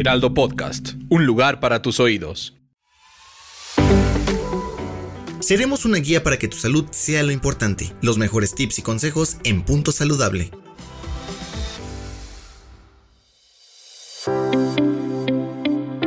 Heraldo Podcast, un lugar para tus oídos. Seremos una guía para que tu salud sea lo importante. Los mejores tips y consejos en Punto Saludable.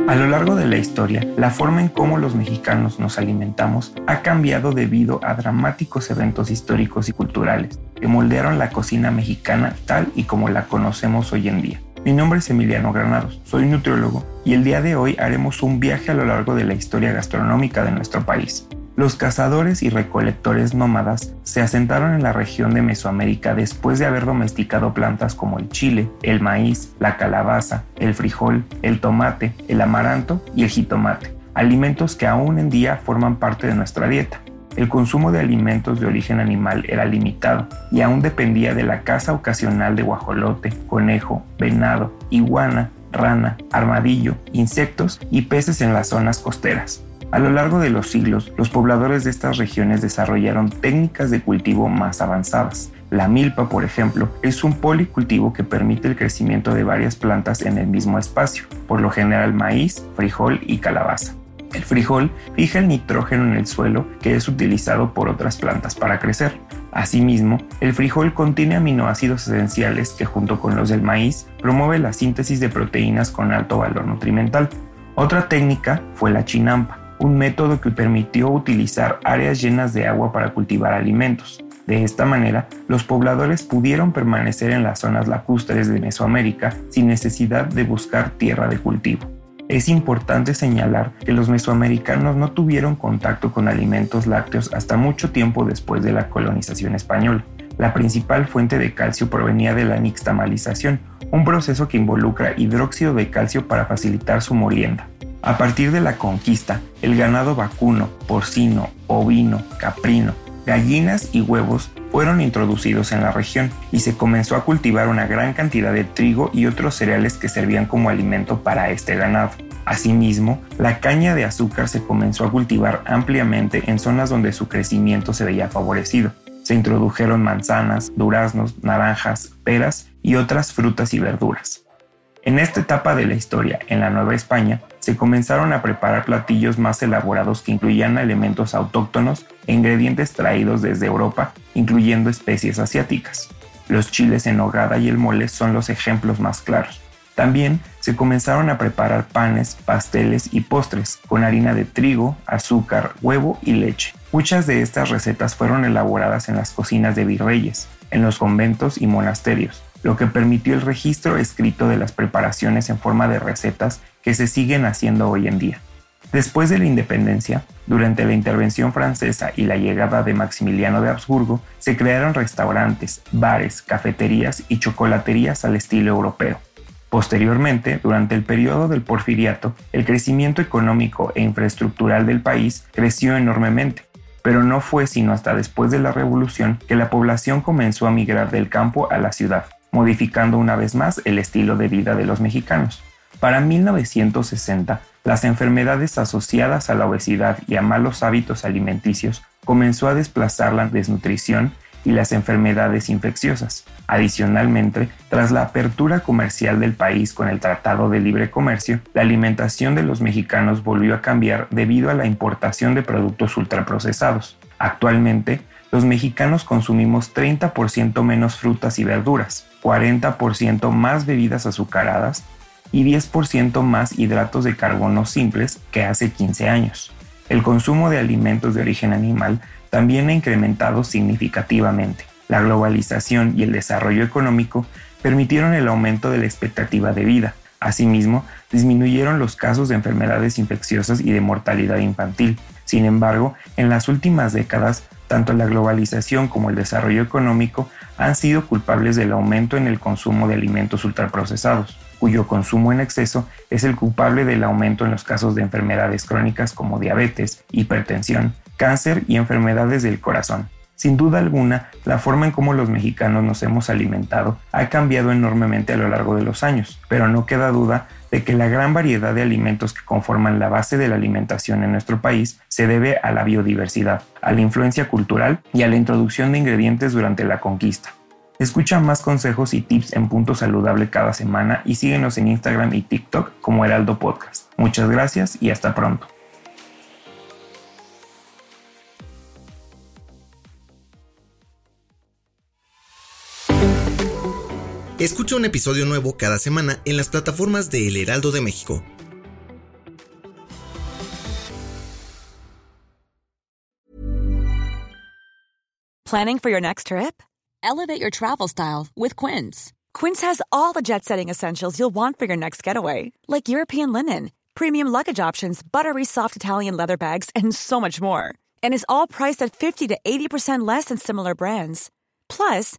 A lo largo de la historia, la forma en cómo los mexicanos nos alimentamos ha cambiado debido a dramáticos eventos históricos y culturales que moldearon la cocina mexicana tal y como la conocemos hoy en día. Mi nombre es Emiliano Granados, soy nutriólogo y el día de hoy haremos un viaje a lo largo de la historia gastronómica de nuestro país. Los cazadores y recolectores nómadas se asentaron en la región de Mesoamérica después de haber domesticado plantas como el chile, el maíz, la calabaza, el frijol, el tomate, el amaranto y el jitomate, alimentos que aún en día forman parte de nuestra dieta. El consumo de alimentos de origen animal era limitado y aún dependía de la caza ocasional de guajolote, conejo, venado, iguana, rana, armadillo, insectos y peces en las zonas costeras. A lo largo de los siglos, los pobladores de estas regiones desarrollaron técnicas de cultivo más avanzadas. La milpa, por ejemplo, es un policultivo que permite el crecimiento de varias plantas en el mismo espacio, por lo general maíz, frijol y calabaza. El frijol fija el nitrógeno en el suelo que es utilizado por otras plantas para crecer. Asimismo, el frijol contiene aminoácidos esenciales que junto con los del maíz promueve la síntesis de proteínas con alto valor nutrimental. Otra técnica fue la chinampa, un método que permitió utilizar áreas llenas de agua para cultivar alimentos. De esta manera, los pobladores pudieron permanecer en las zonas lacustres de Mesoamérica sin necesidad de buscar tierra de cultivo. Es importante señalar que los mesoamericanos no tuvieron contacto con alimentos lácteos hasta mucho tiempo después de la colonización española. La principal fuente de calcio provenía de la nixtamalización, un proceso que involucra hidróxido de calcio para facilitar su molienda. A partir de la conquista, el ganado vacuno, porcino, ovino, caprino, gallinas y huevos fueron introducidos en la región y se comenzó a cultivar una gran cantidad de trigo y otros cereales que servían como alimento para este ganado. Asimismo, la caña de azúcar se comenzó a cultivar ampliamente en zonas donde su crecimiento se veía favorecido. Se introdujeron manzanas, duraznos, naranjas, peras y otras frutas y verduras. En esta etapa de la historia, en la Nueva España, se comenzaron a preparar platillos más elaborados que incluían elementos autóctonos e ingredientes traídos desde Europa, incluyendo especies asiáticas. Los chiles en hogada y el mole son los ejemplos más claros. También se comenzaron a preparar panes, pasteles y postres con harina de trigo, azúcar, huevo y leche. Muchas de estas recetas fueron elaboradas en las cocinas de virreyes, en los conventos y monasterios, lo que permitió el registro escrito de las preparaciones en forma de recetas que se siguen haciendo hoy en día. Después de la independencia, durante la intervención francesa y la llegada de Maximiliano de Habsburgo, se crearon restaurantes, bares, cafeterías y chocolaterías al estilo europeo. Posteriormente, durante el periodo del porfiriato, el crecimiento económico e infraestructural del país creció enormemente, pero no fue sino hasta después de la revolución que la población comenzó a migrar del campo a la ciudad modificando una vez más el estilo de vida de los mexicanos. Para 1960, las enfermedades asociadas a la obesidad y a malos hábitos alimenticios comenzó a desplazar la desnutrición y las enfermedades infecciosas. Adicionalmente, tras la apertura comercial del país con el Tratado de Libre Comercio, la alimentación de los mexicanos volvió a cambiar debido a la importación de productos ultraprocesados. Actualmente, los mexicanos consumimos 30% menos frutas y verduras, 40% más bebidas azucaradas y 10% más hidratos de carbono simples que hace 15 años. El consumo de alimentos de origen animal también ha incrementado significativamente. La globalización y el desarrollo económico permitieron el aumento de la expectativa de vida. Asimismo, disminuyeron los casos de enfermedades infecciosas y de mortalidad infantil. Sin embargo, en las últimas décadas, tanto la globalización como el desarrollo económico han sido culpables del aumento en el consumo de alimentos ultraprocesados, cuyo consumo en exceso es el culpable del aumento en los casos de enfermedades crónicas como diabetes, hipertensión, cáncer y enfermedades del corazón. Sin duda alguna, la forma en cómo los mexicanos nos hemos alimentado ha cambiado enormemente a lo largo de los años, pero no queda duda de que la gran variedad de alimentos que conforman la base de la alimentación en nuestro país se debe a la biodiversidad, a la influencia cultural y a la introducción de ingredientes durante la conquista. Escucha más consejos y tips en Punto Saludable cada semana y síguenos en Instagram y TikTok como Heraldo Podcast. Muchas gracias y hasta pronto. Escucha un episodio nuevo cada semana en las plataformas de El Heraldo de México. Planning for your next trip? Elevate your travel style with Quince. Quince has all the jet setting essentials you'll want for your next getaway, like European linen, premium luggage options, buttery soft Italian leather bags, and so much more. And is all priced at 50 to 80% less than similar brands. Plus,